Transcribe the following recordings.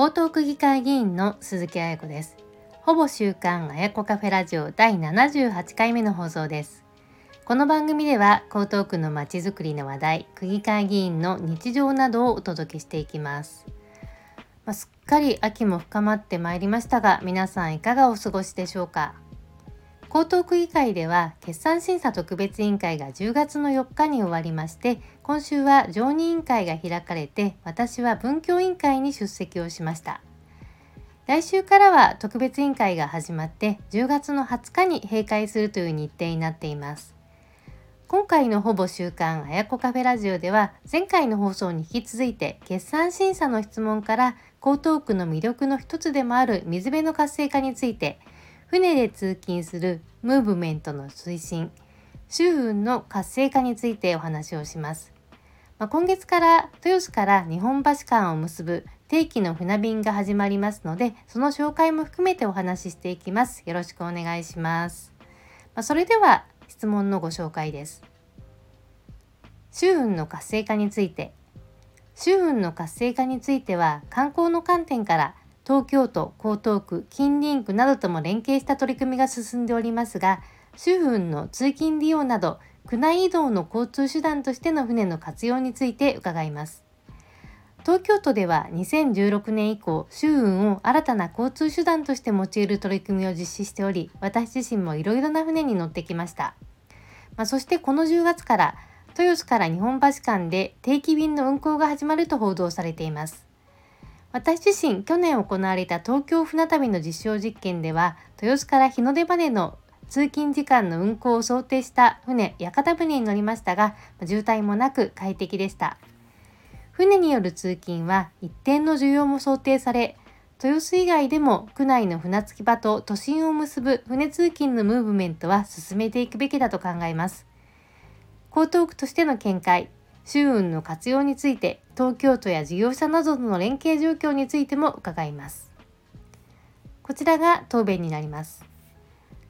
江東区議会議員の鈴木彩子です。ほぼ週刊彩子カフェラジオ第78回目の放送です。この番組では江東区のまちづくりの話題区議会議員の日常などをお届けしていきます。まあ、すっかり秋も深まってまいりましたが皆さんいかがお過ごしでしょうか？江東区議会では決算審査特別委員会が10月の4日に終わりまして今週は常任委員会が開かれて私は文教委員会に出席をしました。来週からは特別委員会が始まって10月の20日に閉会するという日程になっています。今回のほぼ週刊あやこカフェラジオでは前回の放送に引き続いて決算審査の質問から江東区の魅力の一つでもある水辺の活性化について船で通勤するムーブメントの推進周運の活性化についてお話をします。まあ、今月から豊洲から日本橋間を結ぶ定期の船便が始まりますので、その紹介も含めてお話ししていきます。よろしくお願いします。まあ、それでは質問のご紹介です。周運の活性化について。周運の活性化については観光の観点から東京都、江東区、近隣区などとも連携した取り組みが進んでおりますが、周辺の通勤利用など、区内移動の交通手段としての船の活用について伺います。東京都では2016年以降、周運を新たな交通手段として用いる取り組みを実施しており、私自身もいろいろな船に乗ってきました。まあ、そしてこの10月から、豊洲から日本橋間で定期便の運航が始まると報道されています。私自身去年行われた東京船旅の実証実験では豊洲から日の出までの通勤時間の運行を想定した船屋形船に乗りましたが渋滞もなく快適でした。船による通勤は一定の需要も想定され豊洲以外でも区内の船着き場と都心を結ぶ船通勤のムーブメントは進めていくべきだと考えます。江東区としての見解周運の活用について東京都や事業者などとの連携状況についても伺います。こちらが答弁になります。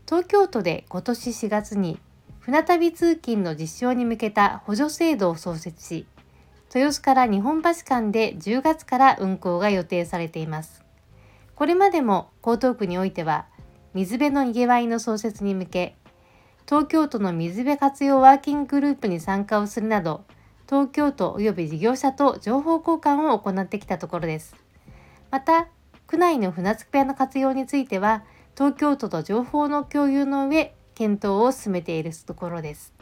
東京都で今年4月に船旅通勤の実証に向けた補助制度を創設し、豊洲から日本橋間で10月から運行が予定されています。これまでも江東区においては、水辺のにぎわいの創設に向け、東京都の水辺活用ワーキンググループに参加をするなど、東京都及び事業者と情報交換を行ってきたところです。また、区内の船着き場の活用については、東京都と情報の共有の上、検討を進めているところです。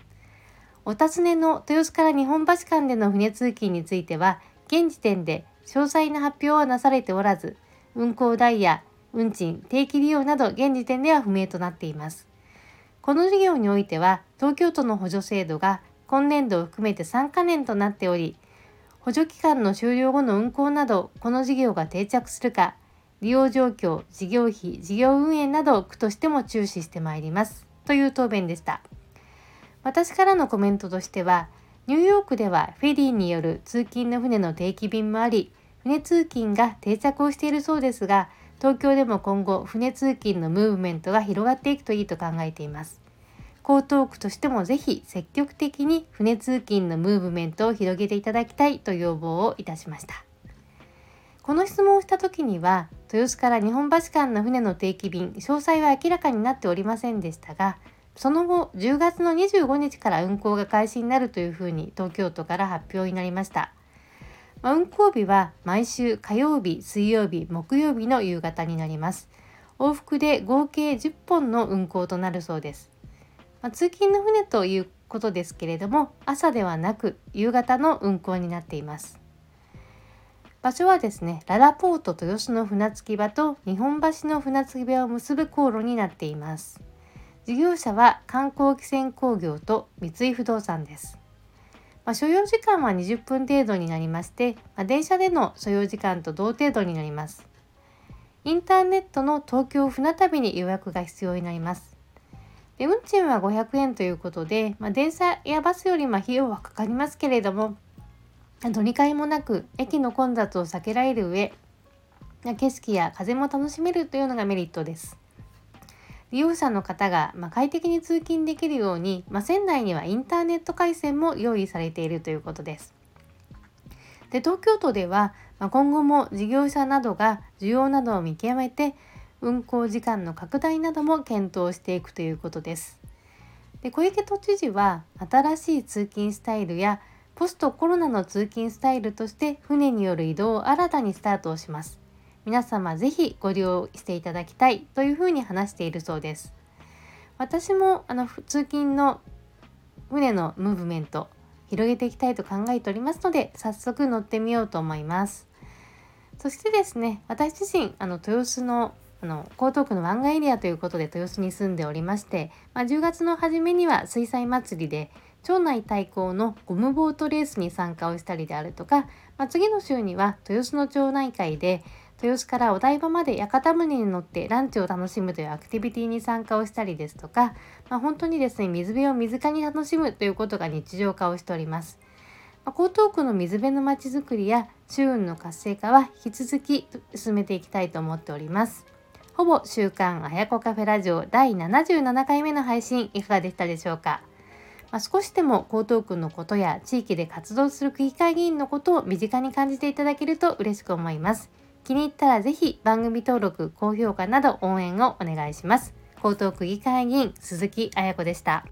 お尋ねの豊洲から日本橋間での船通勤については、現時点で詳細な発表はなされておらず、運行代や運賃、定期利用など現時点では不明となっています。この事業においては、東京都の補助制度が今年度を含めて3カ年となっており、補助期間の終了後の運行など、この事業が定着するか、利用状況、事業費、事業運営など区としても注視してまいります。という答弁でした。私からのコメントとしては、ニューヨークではフェリーによる通勤の船の定期便もあり、船通勤が定着をしているそうですが、東京でも今後船通勤のムーブメントが広がっていくといいと考えています。江東区としてもぜひ積極的に船通勤のムーブメントを広げていただきたいと要望をいたしました。この質問をした時には、豊洲から日本橋間の船の定期便、詳細は明らかになっておりませんでしたが、その後、10月の25日から運航が開始になるというふうに東京都から発表になりました。まあ、運行日は毎週火曜日、水曜日、木曜日の夕方になります。往復で合計10本の運行となるそうです。まあ、通勤の船ということですけれども朝ではなく夕方の運航になっています場所はですねララポート豊洲の船着き場と日本橋の船着き場を結ぶ航路になっています事業者は観光汽船工業と三井不動産ですまあ、所要時間は20分程度になりまして、まあ、電車での所要時間と同程度になります。インターネットの東京船旅に予約が必要になります。で運賃は500円ということで、まあ、電車やバスよりも費用はかかりますけれども乗り換えもなく駅の混雑を避けられる上景色や風も楽しめるというのがメリットです。利用者の方が、ま快適に通勤できるように、まあ、仙台にはインターネット回線も用意されているということです。で東京都では、まあ、今後も事業者などが需要などを見極めて運行時間の拡大なども検討していくということです。で小池都知事は新しい通勤スタイルやポストコロナの通勤スタイルとして船による移動を新たにスタートをします。皆様ぜひご利用していただきたいというふうに話しているそうです。私もあの通勤の船のムーブメント広げていきたいと考えておりますので早速乗ってみようと思いますそしてですね私自身あの豊洲のあの江東区の湾岸エリアということで豊洲に住んでおりまして、まあ、10月の初めには水彩祭りで町内対抗のゴムボートレースに参加をしたりであるとか、まあ、次の週には豊洲の町内会で豊洲からお台場まで屋形船に乗ってランチを楽しむというアクティビティに参加をしたりですとか、まあ、本当にですね水辺を水かに楽しむということが日常化をしております。ま、江東区の水辺のまちづくりや周運の活性化は引き続き進めていきたいと思っております。ほぼ週刊あやこカフェラジオ第77回目の配信いかがでしたでしょうか？まあ、少しでも江東区のことや地域で活動する区議会議員のことを身近に感じていただけると嬉しく思います。気に入ったらぜひ番組登録、高評価など応援をお願いします。江東区議会議員鈴木彩子でした。